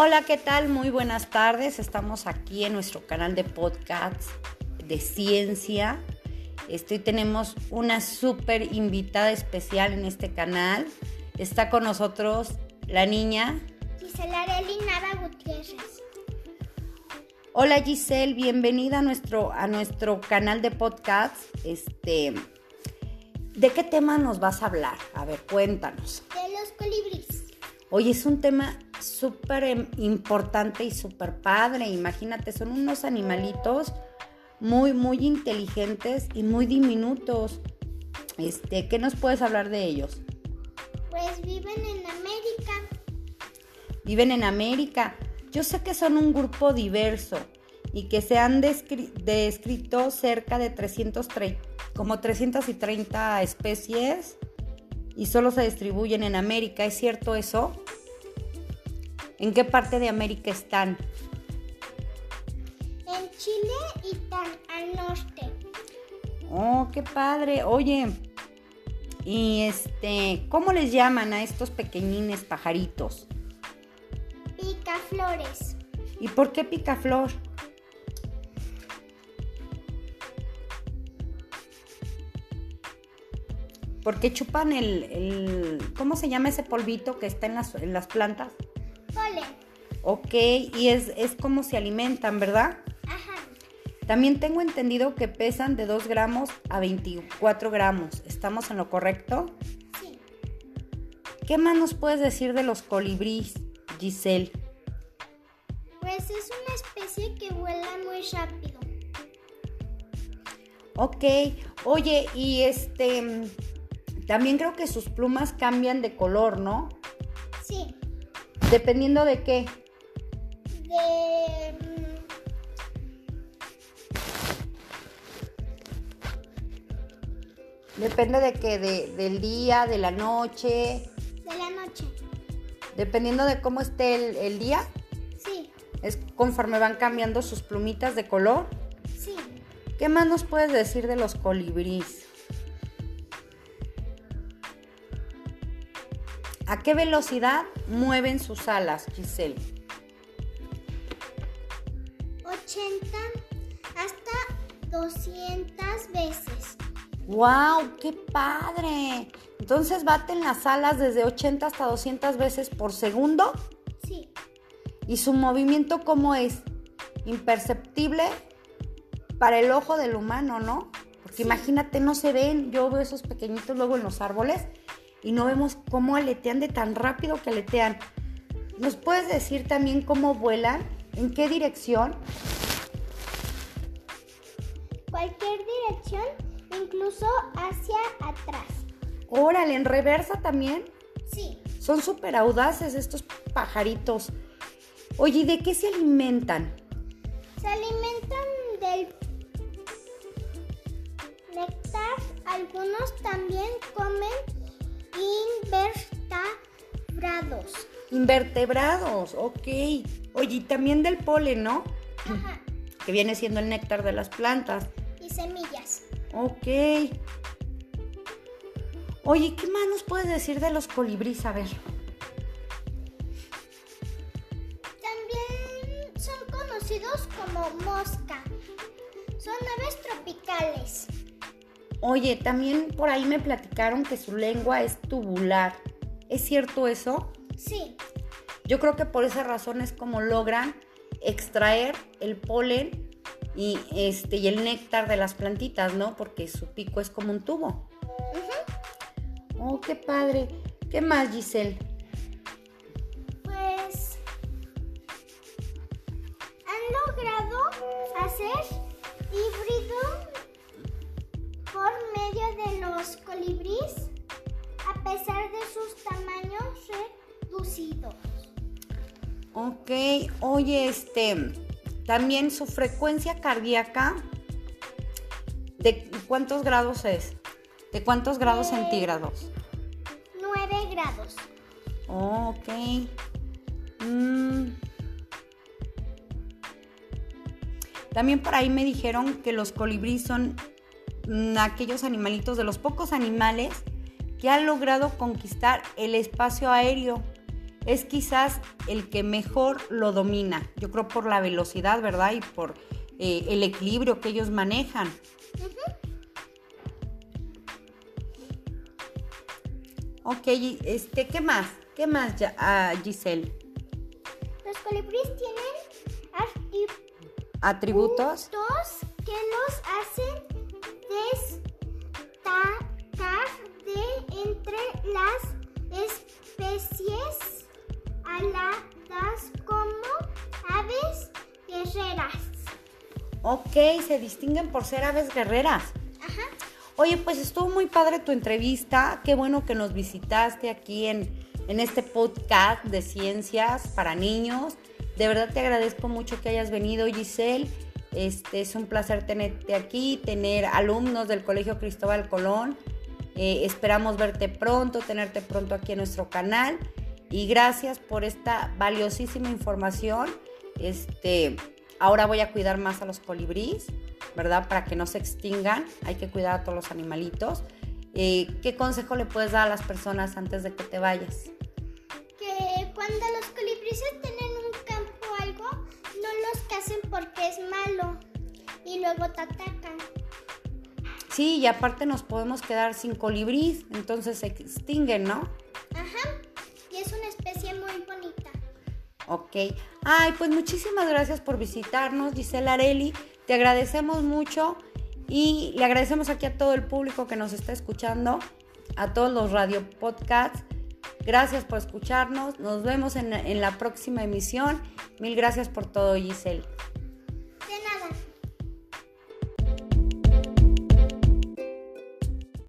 Hola, ¿qué tal? Muy buenas tardes. Estamos aquí en nuestro canal de podcast de ciencia. Estoy, tenemos una súper invitada especial en este canal. Está con nosotros la niña Gisela Arely Nava Gutiérrez. Hola Giselle, bienvenida a nuestro, a nuestro canal de podcast. Este, ¿De qué tema nos vas a hablar? A ver, cuéntanos. De los colibríes. Oye, es un tema súper em, importante y súper padre. Imagínate, son unos animalitos muy, muy inteligentes y muy diminutos. Este, ¿Qué nos puedes hablar de ellos? Pues viven en América. Viven en América. Yo sé que son un grupo diverso y que se han descri- descrito cerca de 330, como 330 especies y solo se distribuyen en América. ¿Es cierto eso? ¿En qué parte de América están? En Chile y tan al norte. Oh, qué padre. Oye, y este, ¿cómo les llaman a estos pequeñines pajaritos? Picaflores. ¿Y por qué picaflor? Porque chupan el, el- ¿Cómo se llama ese polvito que está en las, en las plantas? Polen. Ok, y es, es como se alimentan, ¿verdad? Ajá. También tengo entendido que pesan de 2 gramos a 24 gramos. ¿Estamos en lo correcto? Sí. ¿Qué más nos puedes decir de los colibríes, Giselle? Pues es una especie que vuela muy rápido. Ok, oye, y este, mm, también creo que sus plumas cambian de color, ¿no? Sí. Dependiendo de qué. De. mm, Depende de qué, de, del día, de la noche, de la noche. dependiendo de cómo esté el, el día, Sí. es conforme van cambiando sus plumitas de color. Sí. ¿Qué más nos puedes decir de los colibríes? ¿A qué velocidad mueven sus alas, Giselle? 80 hasta 200 veces. ¡Wow! ¡Qué padre! Entonces baten las alas desde 80 hasta 200 veces por segundo. Sí. ¿Y su movimiento cómo es? Imperceptible para el ojo del humano, ¿no? Porque imagínate, no se ven. Yo veo esos pequeñitos luego en los árboles y no vemos cómo aletean de tan rápido que aletean. ¿Nos puedes decir también cómo vuelan? ¿En qué dirección? Cualquier dirección, incluso hacia atrás. Órale, en reversa también. Sí. Son súper audaces estos pajaritos. Oye, ¿y de qué se alimentan? Se alimentan del néctar. Algunos también invertebrados. Ok. Oye, y también del polen, ¿no? Ajá. Que viene siendo el néctar de las plantas. Y semillas. Ok. Oye, ¿qué más nos puedes decir de los colibríes? A ver. También son conocidos como mosca. Son aves tropicales. Oye, también por ahí me platicaron que su lengua es tubular. ¿Es cierto eso? Sí. Yo creo que por esa razón es como logran extraer el polen y, este, y el néctar de las plantitas, ¿no? Porque su pico es como un tubo. Oh, qué padre. ¿Qué más, Giselle? Pues han logrado hacer híbrido por medio de los colibríes a pesar de sus tamaños reducidos. Ok, oye, este, también su frecuencia cardíaca, ¿de cuántos grados es? ¿De cuántos grados Eh. centígrados? 9 grados. Oh, ok. Mm. También por ahí me dijeron que los colibríes son mm, aquellos animalitos de los pocos animales que han logrado conquistar el espacio aéreo. Es quizás el que mejor lo domina. Yo creo por la velocidad, ¿verdad? Y por eh, el equilibrio que ellos manejan. Ok, este, ¿qué más? ¿Qué más, ah, Giselle? Los colibríes tienen atributos que los hacen destacar Ok, se distinguen por ser aves guerreras. Ajá. Oye, pues estuvo muy padre tu entrevista. Qué bueno que nos visitaste aquí en, en este podcast de ciencias para niños. De verdad te agradezco mucho que hayas venido, Giselle. Este, es un placer tenerte aquí, tener alumnos del Colegio Cristóbal Colón. Eh, esperamos verte pronto, tenerte pronto aquí en nuestro canal. Y gracias por esta valiosísima información. Este, ahora voy a cuidar más a los colibríes. ¿verdad? Para que no se extingan, hay que cuidar a todos los animalitos. Eh, ¿Qué consejo le puedes dar a las personas antes de que te vayas? Que cuando los colibríes estén en un campo o algo, no los casen porque es malo y luego te atacan. Sí, y aparte nos podemos quedar sin colibríes, entonces se extinguen, ¿no? Ok. Ay, pues muchísimas gracias por visitarnos, Gisela Areli. Te agradecemos mucho y le agradecemos aquí a todo el público que nos está escuchando, a todos los radio podcasts. Gracias por escucharnos. Nos vemos en, en la próxima emisión. Mil gracias por todo, Giselle.